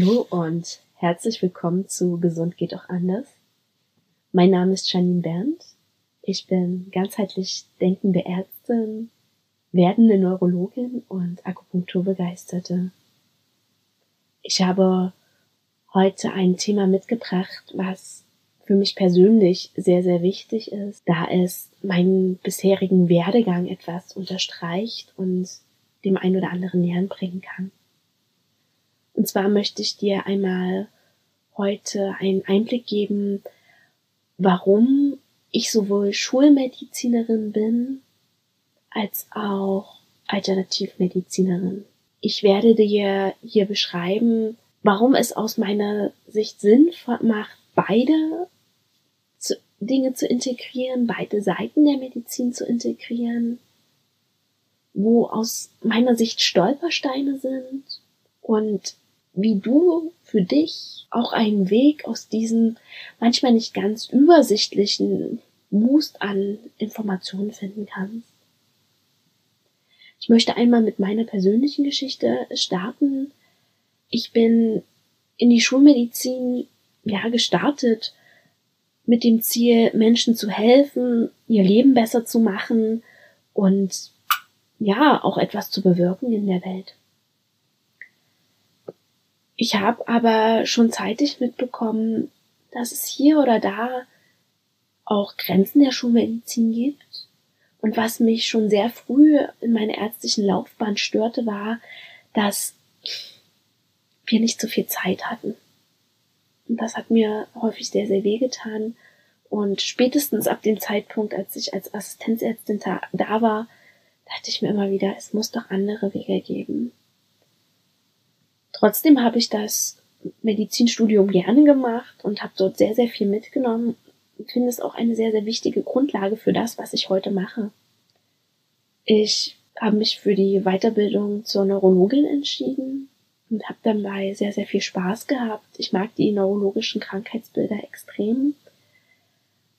Hallo und herzlich willkommen zu Gesund geht auch anders. Mein Name ist Janine Berndt. Ich bin ganzheitlich denkende Ärztin, werdende Neurologin und Akupunkturbegeisterte. Ich habe heute ein Thema mitgebracht, was für mich persönlich sehr, sehr wichtig ist, da es meinen bisherigen Werdegang etwas unterstreicht und dem einen oder anderen nähern bringen kann. Und zwar möchte ich dir einmal heute einen Einblick geben, warum ich sowohl Schulmedizinerin bin als auch Alternativmedizinerin. Ich werde dir hier beschreiben, warum es aus meiner Sicht Sinn macht, beide Dinge zu integrieren, beide Seiten der Medizin zu integrieren, wo aus meiner Sicht Stolpersteine sind und wie du für dich auch einen Weg aus diesem manchmal nicht ganz übersichtlichen Wust an Informationen finden kannst. Ich möchte einmal mit meiner persönlichen Geschichte starten. Ich bin in die Schulmedizin ja gestartet mit dem Ziel, Menschen zu helfen, ihr Leben besser zu machen und ja, auch etwas zu bewirken in der Welt. Ich habe aber schon zeitig mitbekommen, dass es hier oder da auch Grenzen der Schulmedizin gibt. Und was mich schon sehr früh in meiner ärztlichen Laufbahn störte, war, dass wir nicht so viel Zeit hatten. Und das hat mir häufig sehr, sehr weh getan. Und spätestens ab dem Zeitpunkt, als ich als Assistenzärztin da, war, dachte ich mir immer wieder, es muss doch andere Wege geben. Trotzdem habe ich das Medizinstudium gerne gemacht und habe dort sehr, sehr viel mitgenommen und finde es auch eine sehr, sehr wichtige Grundlage für das, was ich heute mache. Ich habe mich für die Weiterbildung zur Neurologin entschieden und habe dabei sehr, sehr viel Spaß gehabt. Ich mag die neurologischen Krankheitsbilder extrem.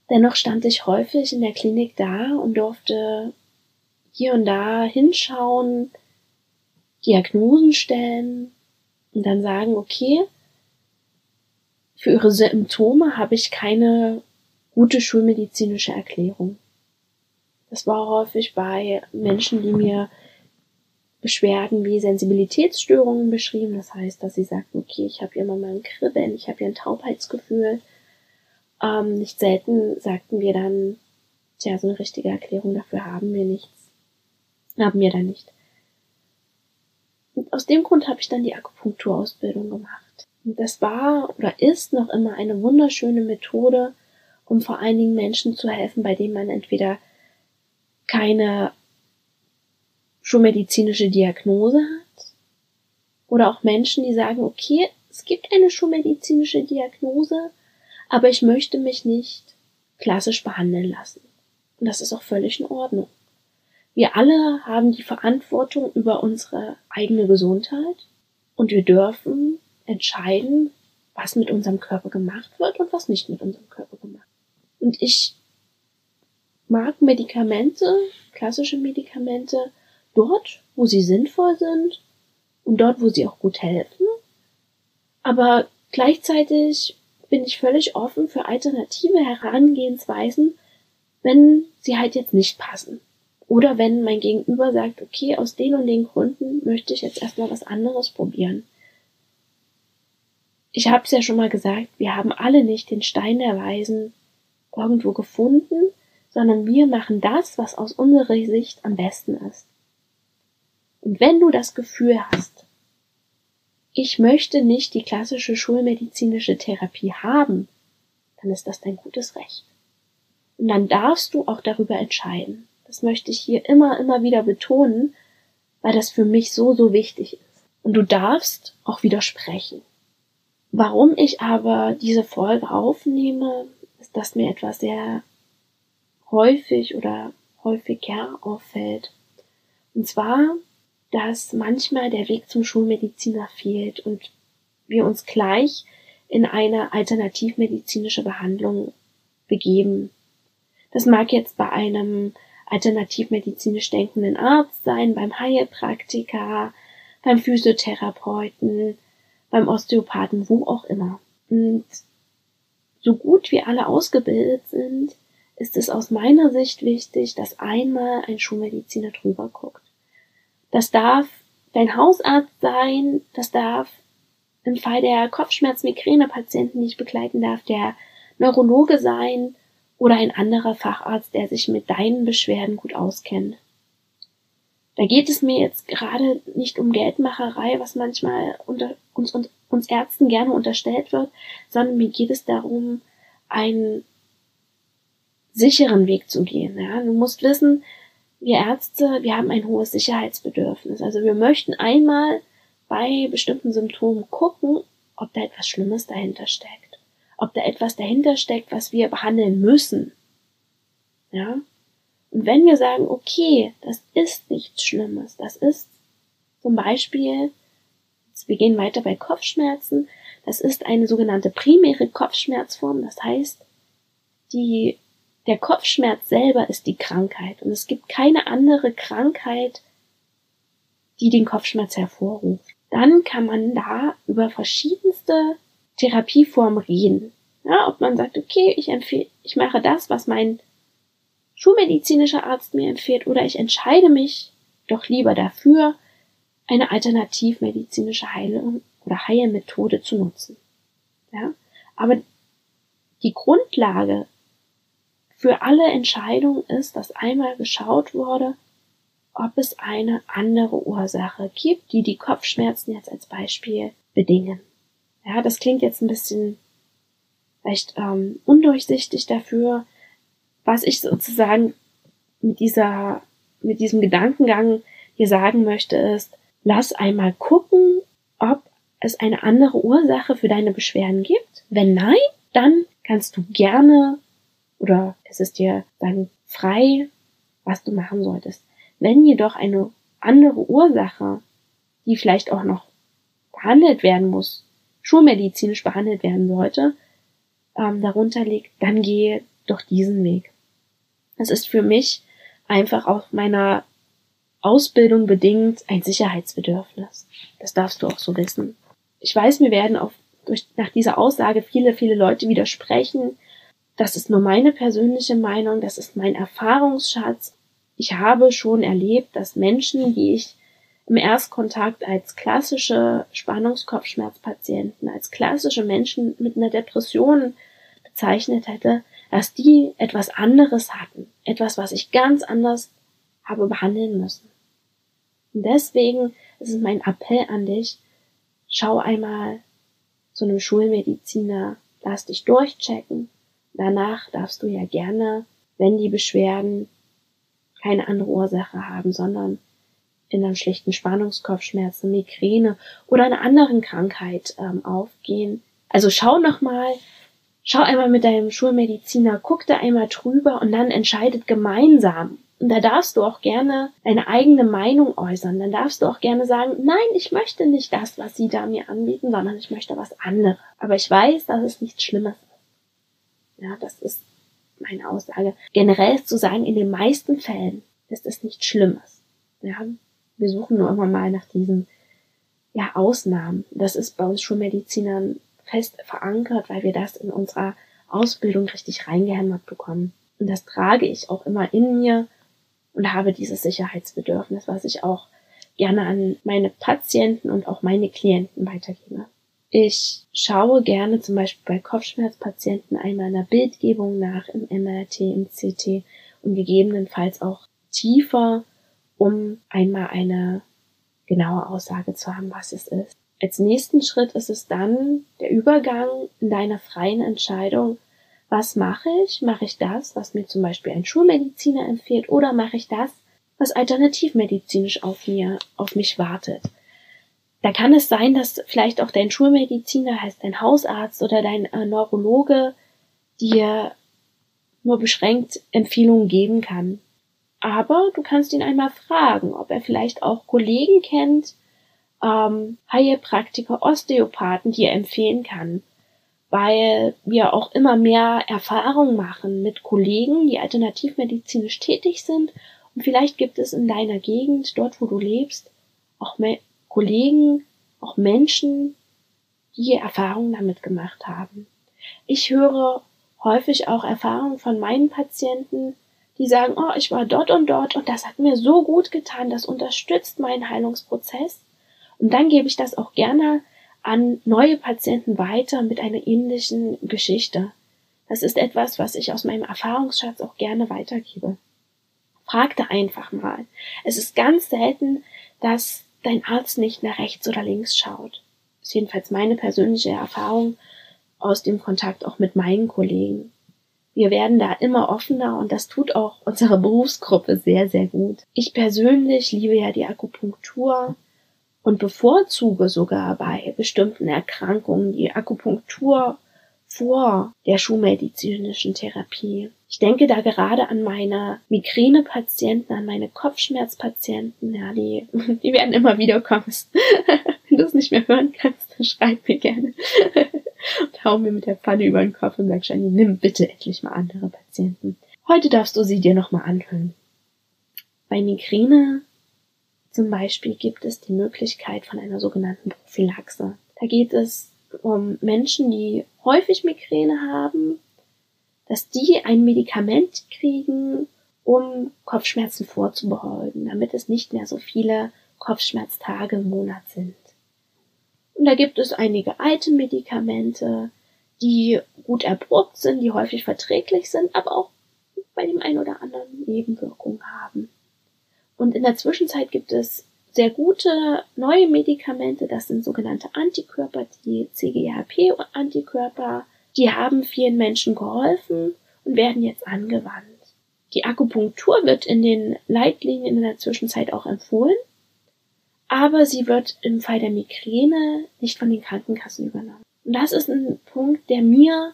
Dennoch stand ich häufig in der Klinik da und durfte hier und da hinschauen, Diagnosen stellen und dann sagen, okay, für ihre Symptome habe ich keine gute schulmedizinische Erklärung. Das war häufig bei Menschen, die mir Beschwerden wie Sensibilitätsstörungen beschrieben. Das heißt, dass sie sagten, okay, ich habe hier mal ein Kribbeln, ich habe hier ein Taubheitsgefühl. Ähm, nicht selten sagten wir dann, tja, so eine richtige Erklärung dafür haben wir nichts. Haben wir da nicht. Und aus dem Grund habe ich dann die Akupunkturausbildung gemacht. Und das war oder ist noch immer eine wunderschöne Methode, um vor allen Dingen Menschen zu helfen, bei denen man entweder keine schulmedizinische Diagnose hat oder auch Menschen, die sagen, okay, es gibt eine schulmedizinische Diagnose, aber ich möchte mich nicht klassisch behandeln lassen. Und das ist auch völlig in Ordnung. Wir alle haben die Verantwortung über unsere eigene Gesundheit und wir dürfen entscheiden, was mit unserem Körper gemacht wird und was nicht mit unserem Körper gemacht wird. Und ich mag Medikamente, klassische Medikamente, dort, wo sie sinnvoll sind und dort, wo sie auch gut helfen. Aber gleichzeitig bin ich völlig offen für alternative Herangehensweisen, wenn sie halt jetzt nicht passen. Oder wenn mein Gegenüber sagt, okay, aus den und den Gründen möchte ich jetzt erstmal was anderes probieren. Ich habe es ja schon mal gesagt, wir haben alle nicht den Stein der Weisen irgendwo gefunden, sondern wir machen das, was aus unserer Sicht am besten ist. Und wenn du das Gefühl hast, ich möchte nicht die klassische schulmedizinische Therapie haben, dann ist das dein gutes Recht. Und dann darfst du auch darüber entscheiden. Das möchte ich hier immer, immer wieder betonen, weil das für mich so, so wichtig ist. Und du darfst auch widersprechen. Warum ich aber diese Folge aufnehme, ist, dass mir etwas sehr häufig oder häufiger auffällt. Und zwar dass manchmal der Weg zum Schulmediziner fehlt und wir uns gleich in eine alternativmedizinische Behandlung begeben. Das mag jetzt bei einem alternativmedizinisch denkenden Arzt sein, beim Heilpraktiker, beim Physiotherapeuten, beim Osteopathen, wo auch immer. Und so gut wir alle ausgebildet sind, ist es aus meiner Sicht wichtig, dass einmal ein Schulmediziner drüber guckt. Das darf dein Hausarzt sein, das darf im Fall der Kopfschmerz-Migräne-Patienten, die ich begleiten darf, der Neurologe sein oder ein anderer Facharzt, der sich mit deinen Beschwerden gut auskennt. Da geht es mir jetzt gerade nicht um Geldmacherei, was manchmal unter uns, uns Ärzten gerne unterstellt wird, sondern mir geht es darum, einen sicheren Weg zu gehen. Ja? Du musst wissen, wir Ärzte, wir haben ein hohes Sicherheitsbedürfnis. Also wir möchten einmal bei bestimmten Symptomen gucken, ob da etwas Schlimmes dahinter steckt. Ob da etwas dahinter steckt, was wir behandeln müssen. Ja? Und wenn wir sagen, okay, das ist nichts Schlimmes, das ist zum Beispiel, wir gehen weiter bei Kopfschmerzen, das ist eine sogenannte primäre Kopfschmerzform, das heißt, die, der Kopfschmerz selber ist die Krankheit und es gibt keine andere Krankheit, die den Kopfschmerz hervorruft. Dann kann man da über verschiedenste Therapieformen reden. Ja, ob man sagt, okay, ich empfehle, ich mache das, was mein schulmedizinischer Arzt mir empfiehlt, oder ich entscheide mich doch lieber dafür, eine alternativmedizinische Heilung oder Heilmethode zu nutzen. Ja? Aber die Grundlage für alle Entscheidungen ist, dass einmal geschaut wurde, ob es eine andere Ursache gibt, die die Kopfschmerzen jetzt als Beispiel bedingen. Ja, das klingt jetzt ein bisschen vielleicht ähm, undurchsichtig dafür, was ich sozusagen mit dieser, mit diesem Gedankengang hier sagen möchte, ist, lass einmal gucken, ob es eine andere Ursache für deine Beschwerden gibt. Wenn nein, dann kannst du gerne oder es ist dir dann frei, was du machen solltest. Wenn jedoch eine andere Ursache, die vielleicht auch noch behandelt werden muss, schulmedizinisch behandelt werden sollte, ähm, darunter liegt, dann gehe doch diesen Weg. Es ist für mich einfach auf meiner Ausbildung bedingt ein Sicherheitsbedürfnis. Das darfst du auch so wissen. Ich weiß, mir werden auf, durch, nach dieser Aussage viele, viele Leute widersprechen. Das ist nur meine persönliche Meinung, das ist mein Erfahrungsschatz. Ich habe schon erlebt, dass Menschen, die ich im Erstkontakt als klassische Spannungskopfschmerzpatienten, als klassische Menschen mit einer Depression bezeichnet hätte, dass die etwas anderes hatten, etwas, was ich ganz anders habe behandeln müssen. Und deswegen ist es mein Appell an dich, schau einmal zu einem Schulmediziner, lass dich durchchecken. Danach darfst du ja gerne, wenn die Beschwerden keine andere Ursache haben, sondern in einem schlichten Spannungskopfschmerzen, Migräne oder einer anderen Krankheit ähm, aufgehen. Also schau nochmal, schau einmal mit deinem Schulmediziner, guck da einmal drüber und dann entscheidet gemeinsam. Und da darfst du auch gerne deine eigene Meinung äußern. Dann darfst du auch gerne sagen, nein, ich möchte nicht das, was sie da mir anbieten, sondern ich möchte was anderes. Aber ich weiß, dass es nichts Schlimmes ist. Ja, das ist meine Aussage. Generell ist zu sagen, in den meisten Fällen ist es nichts Schlimmes. Ja, wir suchen nur immer mal nach diesen ja, Ausnahmen. Das ist bei uns Schulmedizinern fest verankert, weil wir das in unserer Ausbildung richtig reingehämmert bekommen. Und das trage ich auch immer in mir und habe dieses Sicherheitsbedürfnis, was ich auch gerne an meine Patienten und auch meine Klienten weitergebe. Ich schaue gerne zum Beispiel bei Kopfschmerzpatienten einmal in der Bildgebung nach, im MRT, im CT und gegebenenfalls auch tiefer, um einmal eine genaue Aussage zu haben, was es ist. Als nächsten Schritt ist es dann der Übergang in deiner freien Entscheidung, was mache ich? Mache ich das, was mir zum Beispiel ein Schulmediziner empfiehlt, oder mache ich das, was alternativmedizinisch auf mir, auf mich wartet? Da kann es sein, dass vielleicht auch dein Schulmediziner, heißt dein Hausarzt oder dein äh, Neurologe dir nur beschränkt Empfehlungen geben kann. Aber du kannst ihn einmal fragen, ob er vielleicht auch Kollegen kennt, ähm, Heilpraktiker, Osteopathen, die er empfehlen kann, weil wir auch immer mehr Erfahrung machen mit Kollegen, die alternativmedizinisch tätig sind und vielleicht gibt es in deiner Gegend, dort wo du lebst, auch Me Kollegen, auch Menschen, die Erfahrungen damit gemacht haben. Ich höre häufig auch Erfahrungen von meinen Patienten, die sagen, oh, ich war dort und dort und das hat mir so gut getan, das unterstützt meinen Heilungsprozess. Und dann gebe ich das auch gerne an neue Patienten weiter mit einer ähnlichen Geschichte. Das ist etwas, was ich aus meinem Erfahrungsschatz auch gerne weitergebe. Fragte einfach mal. Es ist ganz selten, dass dein Arzt nicht nach rechts oder links schaut. Das ist jedenfalls meine persönliche Erfahrung aus dem Kontakt auch mit meinen Kollegen. Wir werden da immer offener und das tut auch unsere Berufsgruppe sehr, sehr gut. Ich persönlich liebe ja die Akupunktur und bevorzuge sogar bei bestimmten Erkrankungen die Akupunktur vor der schulmedizinischen Therapie. Ich denke da gerade an meine Migränepatienten, an meine Kopfschmerzpatienten, ja, die, die werden immer wieder kommen. Du es nicht mehr hören kannst, dann schreib mir gerne. und hau mir mit der Pfanne über den Kopf und sag, Shani, nimm bitte endlich mal andere Patienten. Heute darfst du sie dir nochmal anhören. Bei Migräne zum Beispiel gibt es die Möglichkeit von einer sogenannten Prophylaxe. Da geht es um Menschen, die häufig Migräne haben, dass die ein Medikament kriegen, um Kopfschmerzen vorzubeugen, damit es nicht mehr so viele Kopfschmerztage im Monat sind. Und da gibt es einige alte Medikamente, die gut erprobt sind, die häufig verträglich sind, aber auch bei dem einen oder anderen Nebenwirkungen haben. Und in der Zwischenzeit gibt es sehr gute neue Medikamente, das sind sogenannte Antikörper, die CGRP-Antikörper, die haben vielen Menschen geholfen und werden jetzt angewandt. Die Akupunktur wird in den Leitlinien in der Zwischenzeit auch empfohlen, aber sie wird im Fall der Migräne nicht von den Krankenkassen übernommen. Und das ist ein Punkt, der mir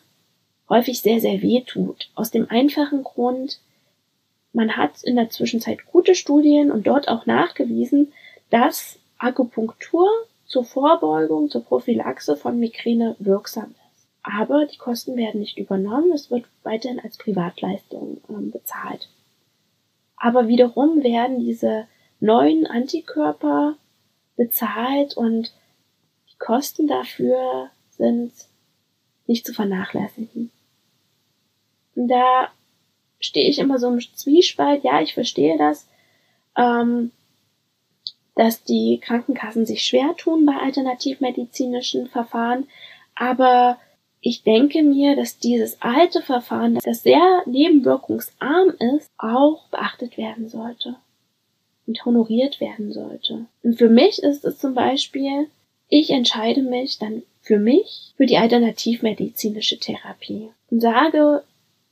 häufig sehr, sehr weh tut. Aus dem einfachen Grund, man hat in der Zwischenzeit gute Studien und dort auch nachgewiesen, dass Akupunktur zur Vorbeugung, zur Prophylaxe von Migräne wirksam ist. Aber die Kosten werden nicht übernommen, es wird weiterhin als Privatleistung ähm, bezahlt. Aber wiederum werden diese neuen Antikörper bezahlt und die Kosten dafür sind nicht zu vernachlässigen. Und da stehe ich immer so im Zwiespalt, ja, ich verstehe das, ähm, dass die Krankenkassen sich schwer tun bei alternativmedizinischen Verfahren, aber ich denke mir, dass dieses alte Verfahren, das sehr nebenwirkungsarm ist, auch beachtet werden sollte und honoriert werden sollte. Und für mich ist es zum Beispiel, ich entscheide mich dann für mich für die alternativmedizinische Therapie und sage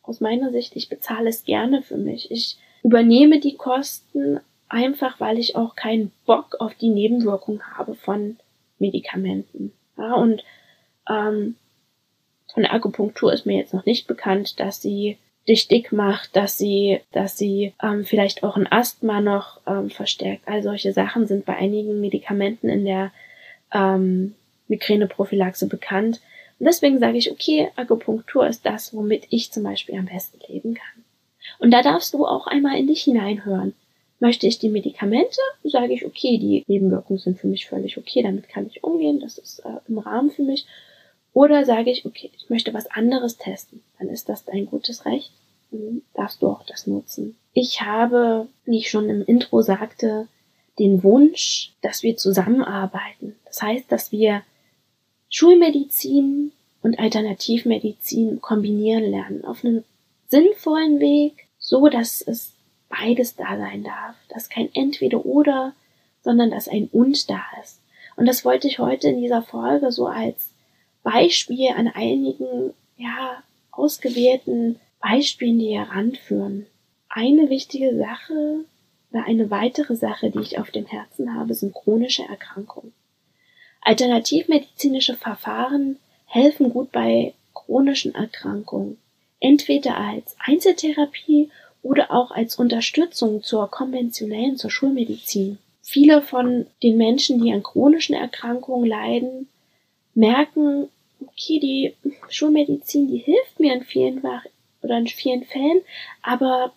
aus meiner Sicht, ich bezahle es gerne für mich. Ich übernehme die Kosten einfach, weil ich auch keinen Bock auf die Nebenwirkung habe von Medikamenten. Ja, und ähm, von der Akupunktur ist mir jetzt noch nicht bekannt, dass sie dich dick macht, dass sie, dass sie ähm, vielleicht auch ein Asthma noch ähm, verstärkt. All solche Sachen sind bei einigen Medikamenten in der ähm, Migräneprophylaxe bekannt. Und deswegen sage ich, okay, Akupunktur ist das, womit ich zum Beispiel am besten leben kann. Und da darfst du auch einmal in dich hineinhören. Möchte ich die Medikamente, sage ich, okay, die Nebenwirkungen sind für mich völlig okay, damit kann ich umgehen, das ist äh, im Rahmen für mich. Oder sage ich, okay, ich möchte was anderes testen, dann ist das dein gutes Recht, dann darfst du auch das nutzen. Ich habe, wie ich schon im Intro sagte, den Wunsch, dass wir zusammenarbeiten. Das heißt, dass wir Schulmedizin und Alternativmedizin kombinieren lernen auf einem sinnvollen Weg, so dass es beides da sein darf, dass kein entweder oder, sondern dass ein und da ist. Und das wollte ich heute in dieser Folge so als Beispiel an einigen, ja, ausgewählten Beispielen die heranführen. Eine wichtige Sache oder eine weitere Sache, die ich auf dem Herzen habe, sind chronische Erkrankungen. Alternativmedizinische Verfahren helfen gut bei chronischen Erkrankungen, entweder als Einzeltherapie oder auch als Unterstützung zur konventionellen, zur Schulmedizin. Viele von den Menschen, die an chronischen Erkrankungen leiden, merken, okay, die Schulmedizin, die hilft mir in vielen oder in vielen Fällen, aber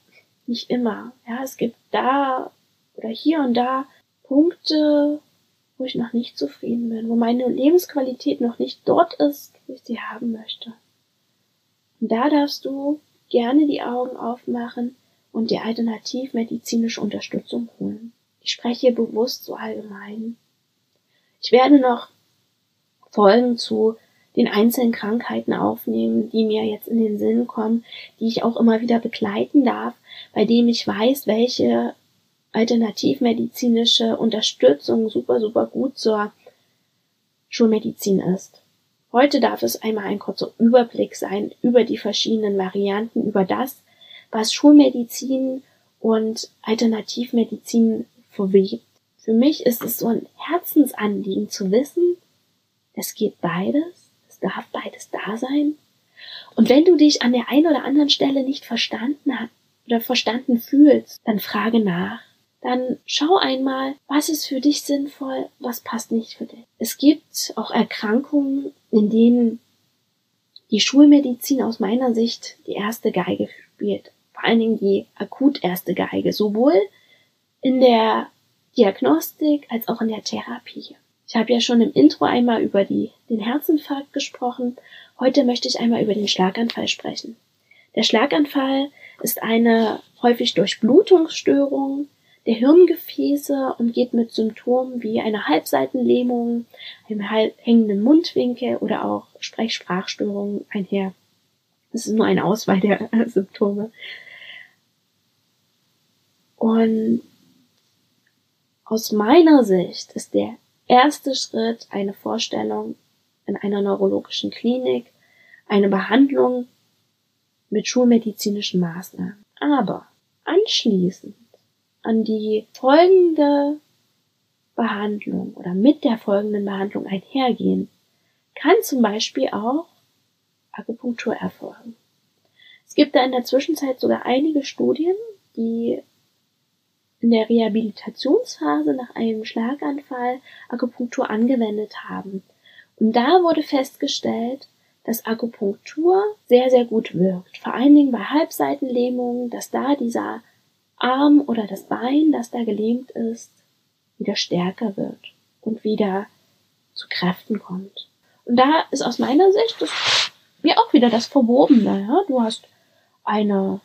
nicht immer. Ja, es gibt da oder hier und da Punkte, wo ich noch nicht zufrieden bin, wo meine Lebensqualität noch nicht dort ist, wo ich sie haben möchte. Und da darfst du gerne die Augen aufmachen und dir alternativmedizinische Unterstützung holen. Ich spreche bewusst so allgemein. Ich werde noch Folgen zu den einzelnen Krankheiten aufnehmen, die mir jetzt in den Sinn kommen, die ich auch immer wieder begleiten darf, bei dem ich weiß, welche alternativmedizinische Unterstützung super, super gut zur Schulmedizin ist. Heute darf es einmal ein kurzer Überblick sein über die verschiedenen Varianten, über das, was Schulmedizin und Alternativmedizin verwebt. Für mich ist es so ein Herzensanliegen zu wissen, es geht beides, es darf beides da sein. Und wenn du dich an der einen oder anderen Stelle nicht verstanden hast oder verstanden fühlst, dann frage nach. Dann schau einmal, was ist für dich sinnvoll, was passt nicht für dich. Es gibt auch Erkrankungen, in denen die Schulmedizin aus meiner Sicht die erste Geige spielt. Vor allen Dingen die akut erste Geige, sowohl in der Diagnostik als auch in der Therapie. Ich habe ja schon im Intro einmal über die, den Herzinfarkt gesprochen. Heute möchte ich einmal über den Schlaganfall sprechen. Der Schlaganfall ist eine häufig Durchblutungsstörung der Hirngefäße und geht mit Symptomen wie einer Halbseitenlähmung, einem hängenden Mundwinkel oder auch Sprechsprachstörungen einher. Das ist nur eine Auswahl der Symptome. Und aus meiner Sicht ist der erste Schritt eine Vorstellung in einer neurologischen Klinik, eine Behandlung mit schulmedizinischen Maßnahmen. Aber anschließend an die folgende Behandlung oder mit der folgenden Behandlung einhergehen, kann zum Beispiel auch Akupunktur erfolgen. Es gibt da in der Zwischenzeit sogar einige Studien, die in der Rehabilitationsphase nach einem Schlaganfall Akupunktur angewendet haben. Und da wurde festgestellt, dass Akupunktur sehr, sehr gut wirkt. Vor allen Dingen bei Halbseitenlähmungen, dass da dieser Arm oder das Bein, das da gelähmt ist, wieder stärker wird und wieder zu Kräften kommt. Und da ist aus meiner Sicht das mir auch wieder das Verwobene. Ja? Du hast eine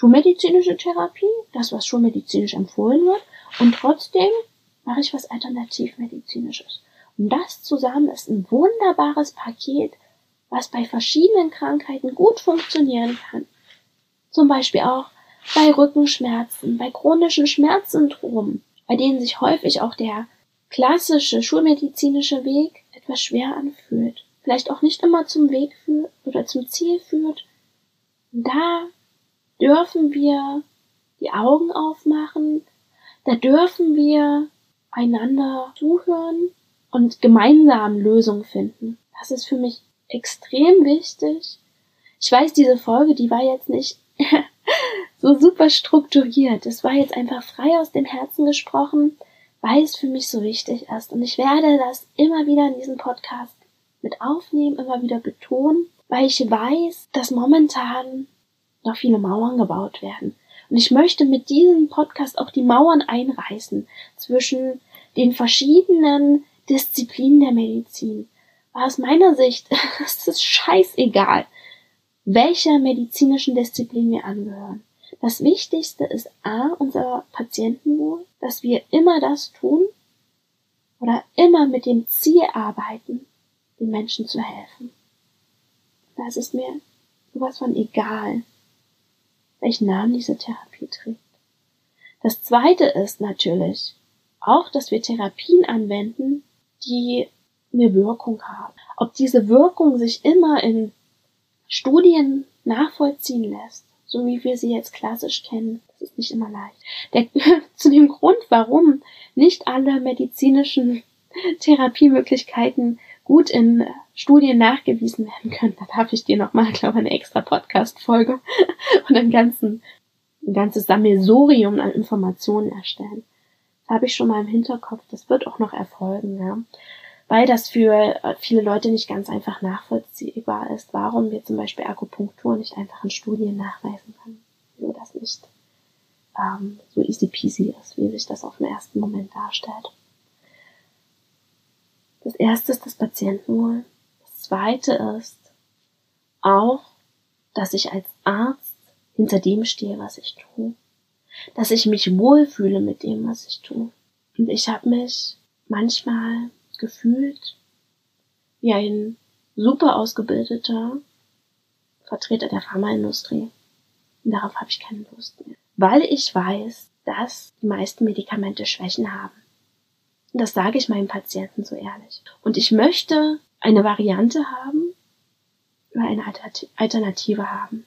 schulmedizinische Therapie, das, was schulmedizinisch empfohlen wird, und trotzdem mache ich was alternativmedizinisches. Und das zusammen ist ein wunderbares Paket, was bei verschiedenen Krankheiten gut funktionieren kann. Zum Beispiel auch bei Rückenschmerzen, bei chronischen Schmerzsyndromen, bei denen sich häufig auch der klassische schulmedizinische Weg etwas schwer anfühlt, vielleicht auch nicht immer zum Weg führt oder zum Ziel führt. Da dürfen wir die Augen aufmachen, da dürfen wir einander zuhören und gemeinsam Lösungen finden. Das ist für mich extrem wichtig. Ich weiß, diese Folge, die war jetzt nicht so super strukturiert. Es war jetzt einfach frei aus dem Herzen gesprochen, weil es für mich so wichtig ist. Und ich werde das immer wieder in diesem Podcast mit aufnehmen, immer wieder betonen, weil ich weiß, dass momentan noch viele Mauern gebaut werden. Und ich möchte mit diesem Podcast auch die Mauern einreißen zwischen den verschiedenen Disziplinen der Medizin. Aber aus meiner Sicht ist es scheißegal, welcher medizinischen Disziplin wir angehören. Das Wichtigste ist A, unser Patientenwohl, dass wir immer das tun oder immer mit dem Ziel arbeiten, den Menschen zu helfen. Das ist mir sowas von egal, welchen Namen diese Therapie trägt. Das zweite ist natürlich auch, dass wir Therapien anwenden, die eine Wirkung haben. Ob diese Wirkung sich immer in Studien nachvollziehen lässt, so wie wir sie jetzt klassisch kennen, das ist nicht immer leicht. Der, zu dem Grund, warum nicht alle medizinischen Therapiemöglichkeiten gut in Studien nachgewiesen werden können, da darf ich dir nochmal, glaube ich, eine extra Podcast-Folge und einen ganzen, ein ganzes Sammelsurium an Informationen erstellen. Das habe ich schon mal im Hinterkopf, das wird auch noch erfolgen, ja weil das für äh, viele Leute nicht ganz einfach nachvollziehbar ist, warum wir zum Beispiel Akupunktur nicht einfach in Studien nachweisen können. Nur das nicht ähm, so easy peasy ist, wie sich das auf den ersten Moment darstellt. Das erste ist das Patientenwohl. Zweite ist auch, dass ich als Arzt hinter dem stehe, was ich tue. Dass ich mich wohlfühle mit dem, was ich tue. Und ich habe mich manchmal gefühlt wie ein super ausgebildeter Vertreter der Pharmaindustrie. Und darauf habe ich keine Lust mehr. Weil ich weiß, dass die meisten Medikamente Schwächen haben. Und das sage ich meinen Patienten so ehrlich. Und ich möchte eine Variante haben oder eine Alternative haben.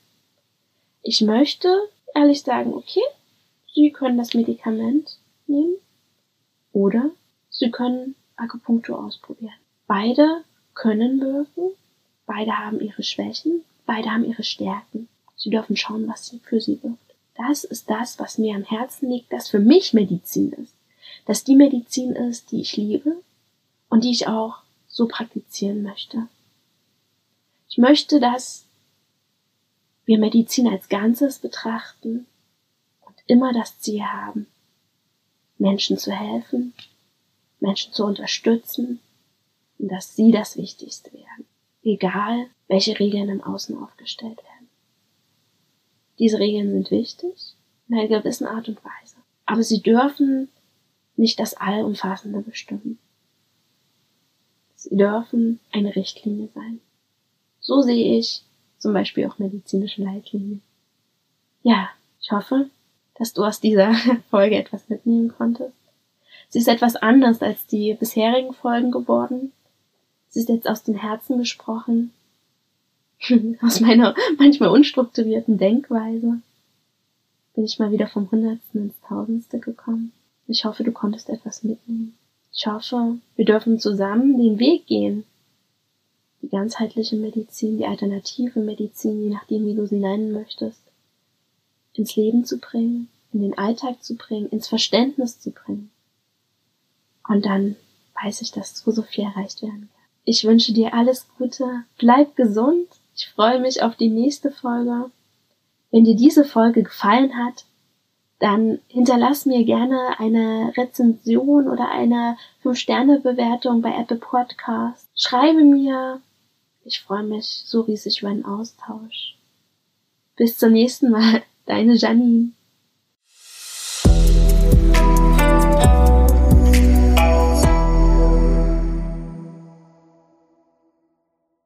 Ich möchte ehrlich sagen, okay, Sie können das Medikament nehmen oder Sie können Akupunktur ausprobieren. Beide können wirken, beide haben ihre Schwächen, beide haben ihre Stärken. Sie dürfen schauen, was für sie wirkt. Das ist das, was mir am Herzen liegt, das für mich Medizin ist. Dass die Medizin ist, die ich liebe und die ich auch so praktizieren möchte. Ich möchte, dass wir Medizin als Ganzes betrachten und immer das Ziel haben, Menschen zu helfen, Menschen zu unterstützen und dass sie das Wichtigste werden, egal welche Regeln im Außen aufgestellt werden. Diese Regeln sind wichtig in einer gewissen Art und Weise, aber sie dürfen nicht das Allumfassende bestimmen. Sie dürfen eine Richtlinie sein. So sehe ich zum Beispiel auch medizinische Leitlinien. Ja, ich hoffe, dass du aus dieser Folge etwas mitnehmen konntest. Sie ist etwas anders als die bisherigen Folgen geworden. Sie ist jetzt aus dem Herzen gesprochen. aus meiner manchmal unstrukturierten Denkweise bin ich mal wieder vom Hundertsten ins Tausendste gekommen. Ich hoffe, du konntest etwas mitnehmen. Ich hoffe, wir dürfen zusammen den Weg gehen. Die ganzheitliche Medizin, die alternative Medizin, je nachdem, wie du sie nennen möchtest, ins Leben zu bringen, in den Alltag zu bringen, ins Verständnis zu bringen. Und dann weiß ich, dass so, so viel erreicht werden kann. Ich wünsche dir alles Gute, bleib gesund. Ich freue mich auf die nächste Folge. Wenn dir diese Folge gefallen hat, dann hinterlass mir gerne eine Rezension oder eine 5-Sterne-Bewertung bei Apple Podcast. Schreibe mir. Ich freue mich so riesig über einen Austausch. Bis zum nächsten Mal. Deine Janine.